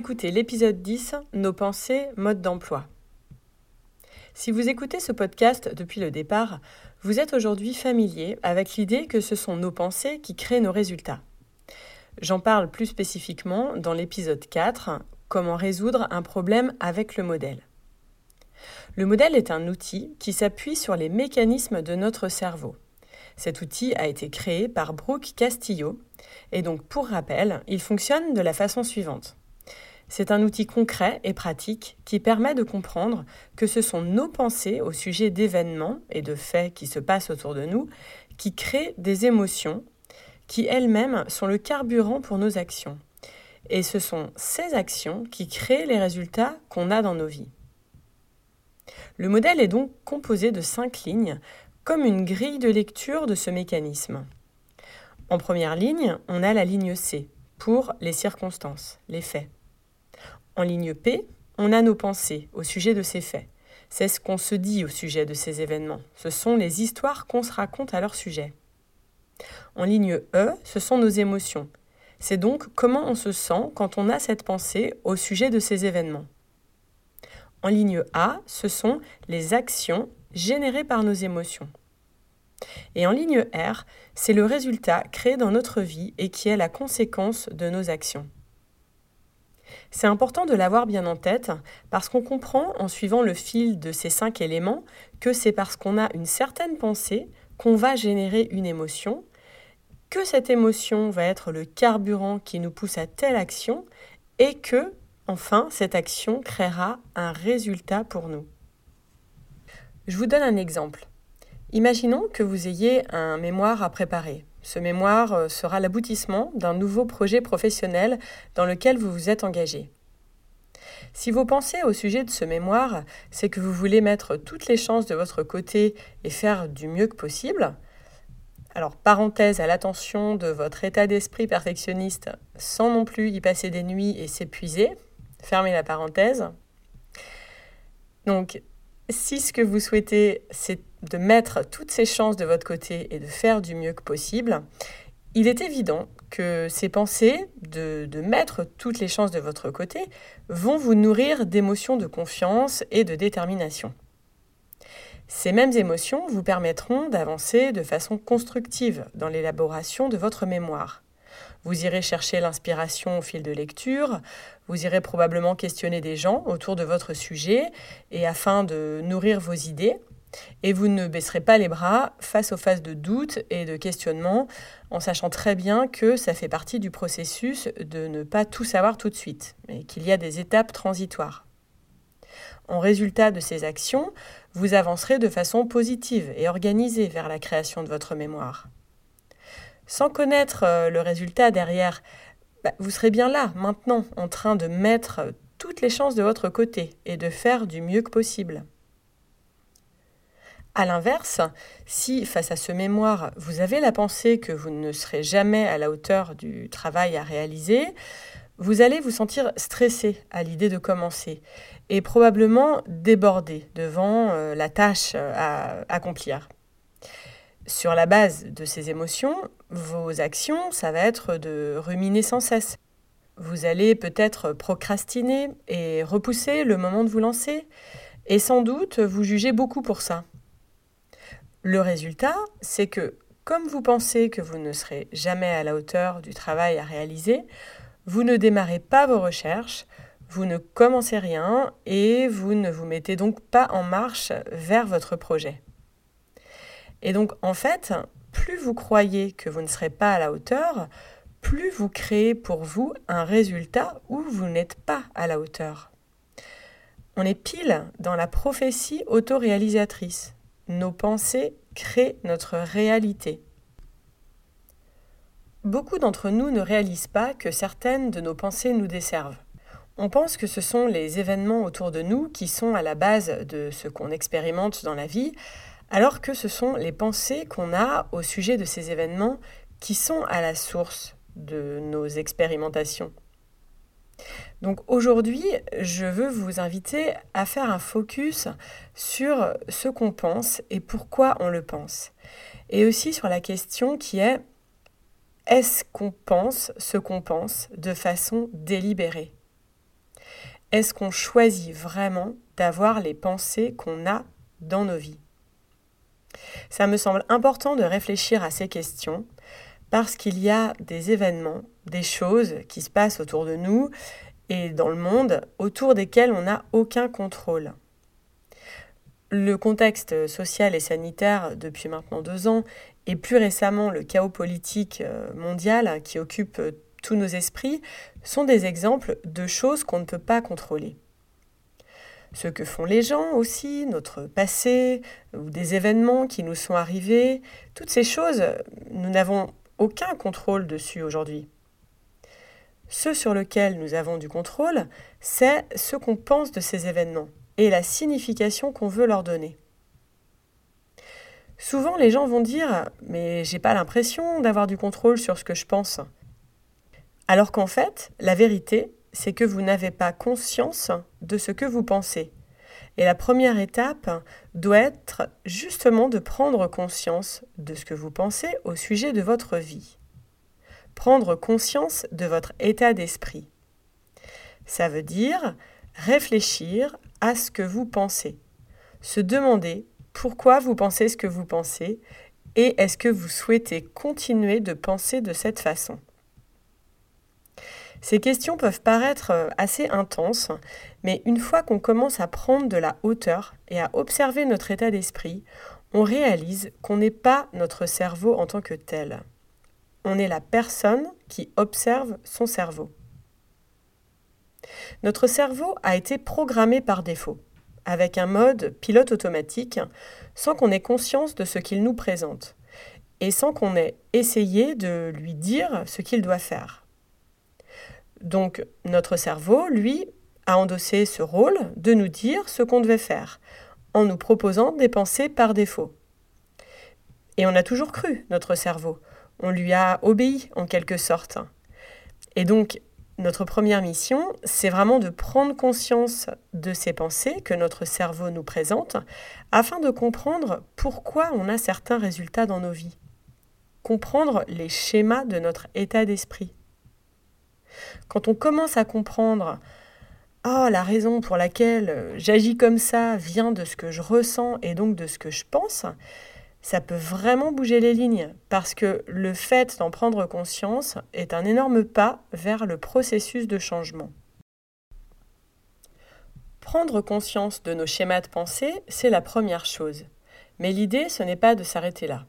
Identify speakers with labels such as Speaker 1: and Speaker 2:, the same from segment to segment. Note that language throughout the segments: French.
Speaker 1: Écoutez l'épisode 10, Nos pensées, mode d'emploi. Si vous écoutez ce podcast depuis le départ, vous êtes aujourd'hui familier avec l'idée que ce sont nos pensées qui créent nos résultats. J'en parle plus spécifiquement dans l'épisode 4, Comment résoudre un problème avec le modèle. Le modèle est un outil qui s'appuie sur les mécanismes de notre cerveau. Cet outil a été créé par Brooke Castillo et donc pour rappel, il fonctionne de la façon suivante. C'est un outil concret et pratique qui permet de comprendre que ce sont nos pensées au sujet d'événements et de faits qui se passent autour de nous qui créent des émotions qui elles-mêmes sont le carburant pour nos actions. Et ce sont ces actions qui créent les résultats qu'on a dans nos vies. Le modèle est donc composé de cinq lignes, comme une grille de lecture de ce mécanisme. En première ligne, on a la ligne C, pour les circonstances, les faits. En ligne P, on a nos pensées au sujet de ces faits. C'est ce qu'on se dit au sujet de ces événements. Ce sont les histoires qu'on se raconte à leur sujet. En ligne E, ce sont nos émotions. C'est donc comment on se sent quand on a cette pensée au sujet de ces événements. En ligne A, ce sont les actions générées par nos émotions. Et en ligne R, c'est le résultat créé dans notre vie et qui est la conséquence de nos actions. C'est important de l'avoir bien en tête parce qu'on comprend en suivant le fil de ces cinq éléments que c'est parce qu'on a une certaine pensée qu'on va générer une émotion, que cette émotion va être le carburant qui nous pousse à telle action et que, enfin, cette action créera un résultat pour nous. Je vous donne un exemple. Imaginons que vous ayez un mémoire à préparer. Ce mémoire euh, sera l'aboutissement d'un nouveau projet professionnel dans lequel vous vous êtes engagé. Si vos pensées au sujet de ce mémoire, c'est que vous voulez mettre toutes les chances de votre côté et faire du mieux que possible, alors parenthèse à l'attention de votre état d'esprit perfectionniste sans non plus y passer des nuits et s'épuiser, fermez la parenthèse. Donc si ce que vous souhaitez, c'est de mettre toutes ces chances de votre côté et de faire du mieux que possible, il est évident que ces pensées de, de mettre toutes les chances de votre côté vont vous nourrir d'émotions de confiance et de détermination. Ces mêmes émotions vous permettront d'avancer de façon constructive dans l'élaboration de votre mémoire. Vous irez chercher l'inspiration au fil de lecture, vous irez probablement questionner des gens autour de votre sujet et afin de nourrir vos idées, et vous ne baisserez pas les bras face aux phases de doute et de questionnement en sachant très bien que ça fait partie du processus de ne pas tout savoir tout de suite, mais qu'il y a des étapes transitoires. En résultat de ces actions, vous avancerez de façon positive et organisée vers la création de votre mémoire. Sans connaître euh, le résultat derrière, bah, vous serez bien là, maintenant, en train de mettre toutes les chances de votre côté et de faire du mieux que possible. A l'inverse, si face à ce mémoire, vous avez la pensée que vous ne serez jamais à la hauteur du travail à réaliser, vous allez vous sentir stressé à l'idée de commencer et probablement débordé devant euh, la tâche euh, à accomplir. Sur la base de ces émotions, vos actions, ça va être de ruminer sans cesse. Vous allez peut-être procrastiner et repousser le moment de vous lancer, et sans doute vous jugez beaucoup pour ça. Le résultat, c'est que comme vous pensez que vous ne serez jamais à la hauteur du travail à réaliser, vous ne démarrez pas vos recherches, vous ne commencez rien et vous ne vous mettez donc pas en marche vers votre projet. Et donc en fait, plus vous croyez que vous ne serez pas à la hauteur, plus vous créez pour vous un résultat où vous n'êtes pas à la hauteur. On est pile dans la prophétie autoréalisatrice. Nos pensées créent notre réalité. Beaucoup d'entre nous ne réalisent pas que certaines de nos pensées nous desservent. On pense que ce sont les événements autour de nous qui sont à la base de ce qu'on expérimente dans la vie, alors que ce sont les pensées qu'on a au sujet de ces événements qui sont à la source de nos expérimentations. Donc aujourd'hui, je veux vous inviter à faire un focus sur ce qu'on pense et pourquoi on le pense. Et aussi sur la question qui est est-ce qu'on pense ce qu'on pense de façon délibérée? Est-ce qu'on choisit vraiment d'avoir les pensées qu'on a dans nos vies? Ça me semble important de réfléchir à ces questions parce qu'il y a des événements, des choses qui se passent autour de nous et dans le monde autour desquels on n'a aucun contrôle. Le contexte social et sanitaire depuis maintenant deux ans et plus récemment le chaos politique euh, mondial qui occupe euh, tous nos esprits sont des exemples de choses qu'on ne peut pas contrôler. Ce que font les gens aussi, notre passé, ou des événements qui nous sont arrivés, toutes ces choses, nous n'avons aucun contrôle dessus aujourd'hui. Ce sur lequel nous avons du contrôle, c'est ce qu'on pense de ces événements et la signification qu'on veut leur donner. Souvent, les gens vont dire Mais j'ai pas l'impression d'avoir du contrôle sur ce que je pense. Alors qu'en fait, la vérité, c'est que vous n'avez pas conscience de ce que vous pensez. Et la première étape doit être justement de prendre conscience de ce que vous pensez au sujet de votre vie. Prendre conscience de votre état d'esprit. Ça veut dire réfléchir à ce que vous pensez. Se demander pourquoi vous pensez ce que vous pensez et est-ce que vous souhaitez continuer de penser de cette façon. Ces questions peuvent paraître assez intenses, mais une fois qu'on commence à prendre de la hauteur et à observer notre état d'esprit, on réalise qu'on n'est pas notre cerveau en tant que tel. On est la personne qui observe son cerveau. Notre cerveau a été programmé par défaut, avec un mode pilote automatique, sans qu'on ait conscience de ce qu'il nous présente, et sans qu'on ait essayé de lui dire ce qu'il doit faire. Donc notre cerveau, lui, a endossé ce rôle de nous dire ce qu'on devait faire, en nous proposant des pensées par défaut. Et on a toujours cru notre cerveau, on lui a obéi en quelque sorte. Et donc notre première mission, c'est vraiment de prendre conscience de ces pensées que notre cerveau nous présente afin de comprendre pourquoi on a certains résultats dans nos vies. Comprendre les schémas de notre état d'esprit. Quand on commence à comprendre oh, la raison pour laquelle j'agis comme ça vient de ce que je ressens et donc de ce que je pense, ça peut vraiment bouger les lignes parce que le fait d'en prendre conscience est un énorme pas vers le processus de changement. Prendre conscience de nos schémas de pensée, c'est la première chose. Mais l'idée, ce n'est pas de s'arrêter là.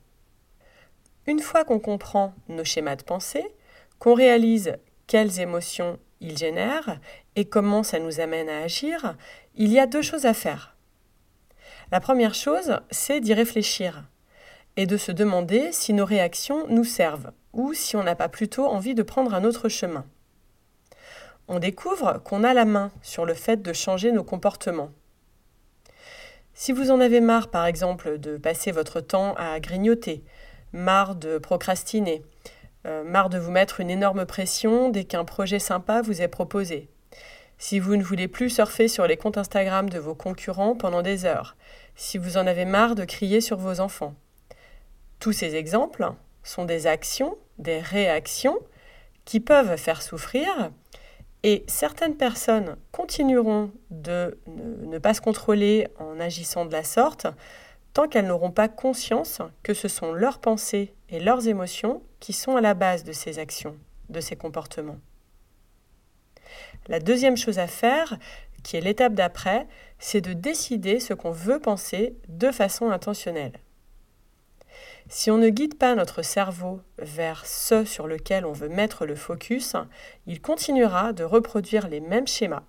Speaker 1: Une fois qu'on comprend nos schémas de pensée, qu'on réalise quelles émotions ils génèrent et comment ça nous amène à agir, il y a deux choses à faire. La première chose, c'est d'y réfléchir et de se demander si nos réactions nous servent ou si on n'a pas plutôt envie de prendre un autre chemin. On découvre qu'on a la main sur le fait de changer nos comportements. Si vous en avez marre, par exemple, de passer votre temps à grignoter, marre de procrastiner, euh, marre de vous mettre une énorme pression dès qu'un projet sympa vous est proposé. Si vous ne voulez plus surfer sur les comptes Instagram de vos concurrents pendant des heures. Si vous en avez marre de crier sur vos enfants. Tous ces exemples sont des actions, des réactions qui peuvent faire souffrir et certaines personnes continueront de ne pas se contrôler en agissant de la sorte tant qu'elles n'auront pas conscience que ce sont leurs pensées et leurs émotions qui sont à la base de ces actions, de ces comportements. La deuxième chose à faire, qui est l'étape d'après, c'est de décider ce qu'on veut penser de façon intentionnelle. Si on ne guide pas notre cerveau vers ce sur lequel on veut mettre le focus, il continuera de reproduire les mêmes schémas,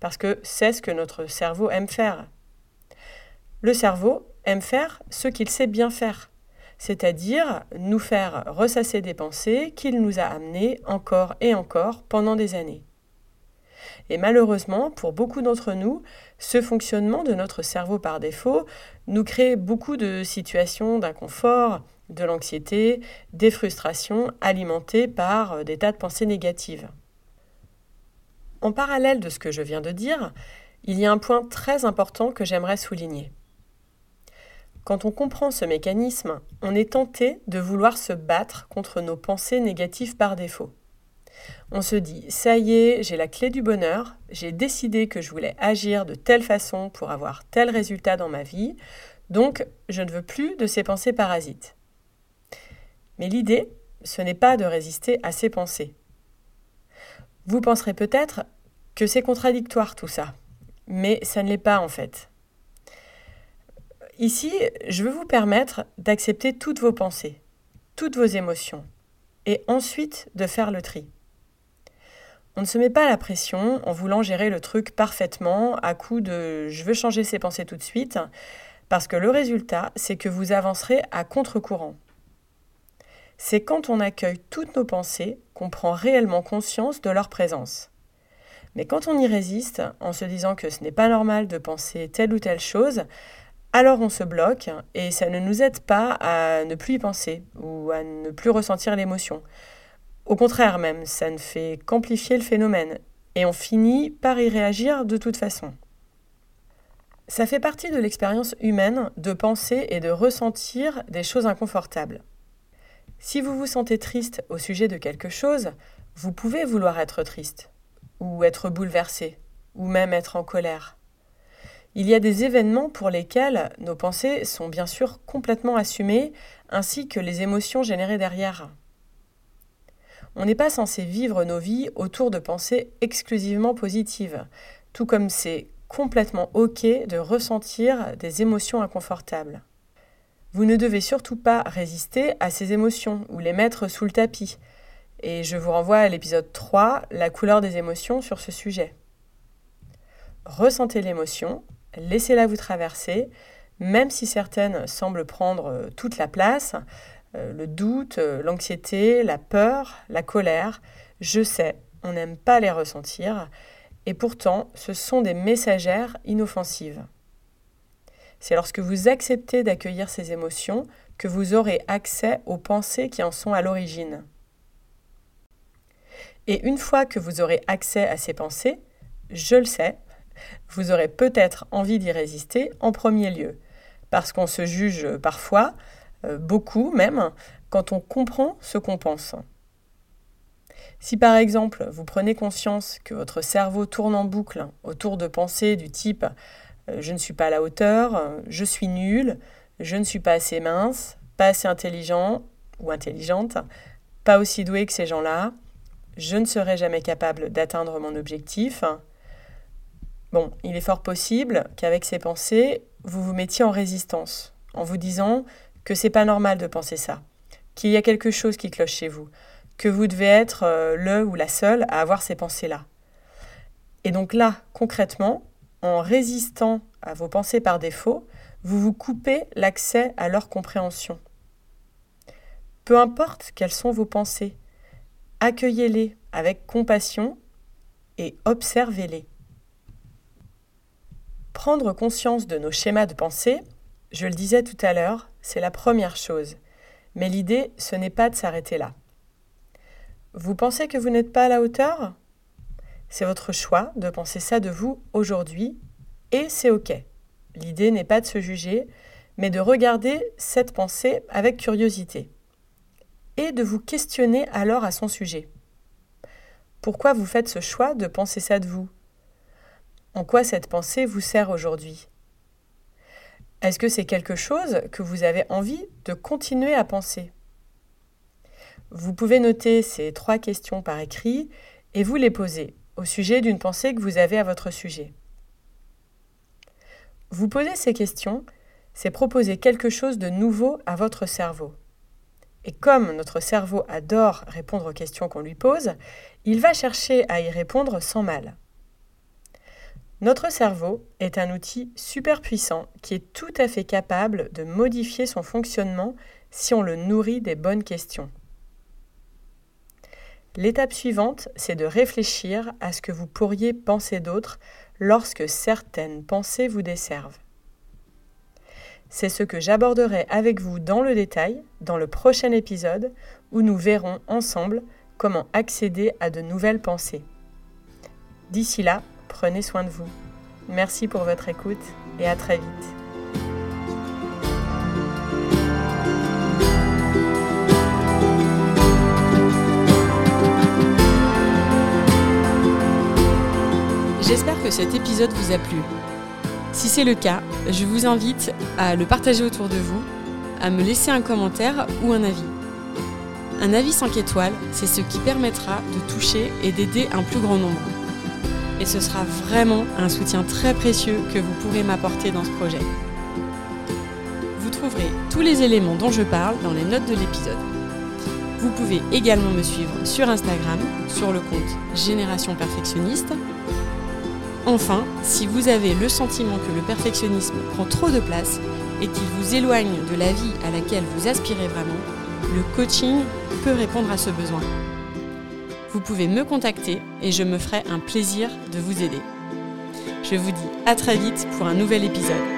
Speaker 1: parce que c'est ce que notre cerveau aime faire. Le cerveau aime faire ce qu'il sait bien faire, c'est-à-dire nous faire ressasser des pensées qu'il nous a amenées encore et encore pendant des années. Et malheureusement, pour beaucoup d'entre nous, ce fonctionnement de notre cerveau par défaut nous crée beaucoup de situations d'inconfort, de l'anxiété, des frustrations alimentées par euh, des tas de pensées négatives. En parallèle de ce que je viens de dire, il y a un point très important que j'aimerais souligner. Quand on comprend ce mécanisme, on est tenté de vouloir se battre contre nos pensées négatives par défaut. On se dit, ça y est, j'ai la clé du bonheur, j'ai décidé que je voulais agir de telle façon pour avoir tel résultat dans ma vie, donc je ne veux plus de ces pensées parasites. Mais l'idée, ce n'est pas de résister à ces pensées. Vous penserez peut-être que c'est contradictoire tout ça, mais ça ne l'est pas en fait. Ici, je veux vous permettre d'accepter toutes vos pensées, toutes vos émotions, et ensuite de faire le tri. On ne se met pas la pression en voulant gérer le truc parfaitement à coup de je veux changer ces pensées tout de suite, parce que le résultat, c'est que vous avancerez à contre-courant. C'est quand on accueille toutes nos pensées qu'on prend réellement conscience de leur présence. Mais quand on y résiste, en se disant que ce n'est pas normal de penser telle ou telle chose, alors on se bloque et ça ne nous aide pas à ne plus y penser ou à ne plus ressentir l'émotion. Au contraire même, ça ne fait qu'amplifier le phénomène et on finit par y réagir de toute façon. Ça fait partie de l'expérience humaine de penser et de ressentir des choses inconfortables. Si vous vous sentez triste au sujet de quelque chose, vous pouvez vouloir être triste, ou être bouleversé, ou même être en colère. Il y a des événements pour lesquels nos pensées sont bien sûr complètement assumées, ainsi que les émotions générées derrière. On n'est pas censé vivre nos vies autour de pensées exclusivement positives, tout comme c'est complètement OK de ressentir des émotions inconfortables. Vous ne devez surtout pas résister à ces émotions ou les mettre sous le tapis. Et je vous renvoie à l'épisode 3, La couleur des émotions sur ce sujet. Ressentez l'émotion, laissez-la vous traverser, même si certaines semblent prendre euh, toute la place, le doute, euh, l'anxiété, la peur, la colère, je sais, on n'aime pas les ressentir, et pourtant ce sont des messagères inoffensives. C'est lorsque vous acceptez d'accueillir ces émotions que vous aurez accès aux pensées qui en sont à l'origine. Et une fois que vous aurez accès à ces pensées, je le sais, vous aurez peut-être envie d'y résister en premier lieu, parce qu'on se juge parfois, euh, beaucoup même, quand on comprend ce qu'on pense. Si par exemple vous prenez conscience que votre cerveau tourne en boucle autour de pensées du type euh, je ne suis pas à la hauteur, je suis nul, je ne suis pas assez mince, pas assez intelligent ou intelligente, pas aussi doué que ces gens-là, je ne serai jamais capable d'atteindre mon objectif, Bon, il est fort possible qu'avec ces pensées, vous vous mettiez en résistance, en vous disant que c'est pas normal de penser ça, qu'il y a quelque chose qui cloche chez vous, que vous devez être euh, le ou la seule à avoir ces pensées-là. Et donc là, concrètement, en résistant à vos pensées par défaut, vous vous coupez l'accès à leur compréhension. Peu importe quelles sont vos pensées, accueillez-les avec compassion et observez-les. Prendre conscience de nos schémas de pensée, je le disais tout à l'heure, c'est la première chose. Mais l'idée, ce n'est pas de s'arrêter là. Vous pensez que vous n'êtes pas à la hauteur? C'est votre choix de penser ça de vous aujourd'hui, et c'est OK. L'idée n'est pas de se juger, mais de regarder cette pensée avec curiosité, et de vous questionner alors à son sujet. Pourquoi vous faites ce choix de penser ça de vous? En quoi cette pensée vous sert aujourd'hui? Est-ce que c'est quelque chose que vous avez envie de continuer à penser? Vous pouvez noter ces trois questions par écrit et vous les poser au sujet d'une pensée que vous avez à votre sujet. Vous poser ces questions, c'est proposer quelque chose de nouveau à votre cerveau. Et comme notre cerveau adore répondre aux questions qu'on lui pose, il va chercher à y répondre sans mal. Notre cerveau est un outil super puissant qui est tout à fait capable de modifier son fonctionnement si on le nourrit des bonnes questions. L'étape suivante, c'est de réfléchir à ce que vous pourriez penser d'autre lorsque certaines pensées vous desservent. C'est ce que j'aborderai avec vous dans le détail dans le prochain épisode où nous verrons ensemble comment accéder à de nouvelles pensées. D'ici là, prenez soin de vous. Merci pour votre écoute et à très vite. J'espère que cet épisode vous a plu. Si c'est le cas, je vous invite à le partager autour de vous, à me laisser un commentaire ou un avis. Un avis 5 étoiles, c'est ce qui permettra de toucher et d'aider un plus grand nombre. Et ce sera vraiment un soutien très précieux que vous pourrez m'apporter dans ce projet. Vous trouverez tous les éléments dont je parle dans les notes de l'épisode. Vous pouvez également me suivre sur Instagram, sur le compte Génération Perfectionniste, Enfin, si vous avez le sentiment que le perfectionnisme prend trop de place et qu'il vous éloigne de la vie à laquelle vous aspirez vraiment, le coaching peut répondre à ce besoin. Vous pouvez me contacter et je me ferai un plaisir de vous aider. Je vous dis à très vite pour un nouvel épisode.